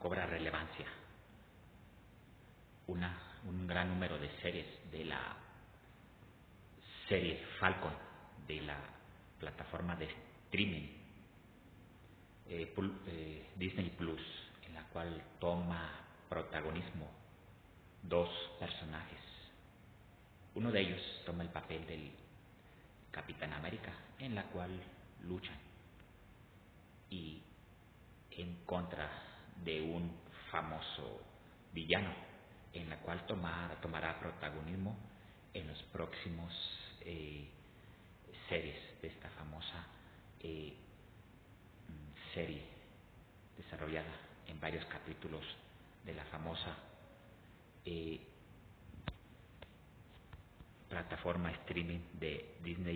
cobra relevancia. Una, un gran número de series de la serie Falcon de la plataforma de streaming eh, eh, Disney Plus, en la cual toma protagonismo dos personajes. Uno de ellos toma el papel del Capitán América, en la cual luchan y en contra de un famoso villano, en la cual tomará protagonismo en los próximos eh, series de esta famosa eh, serie desarrollada en varios capítulos de la famosa eh, plataforma streaming de Disney.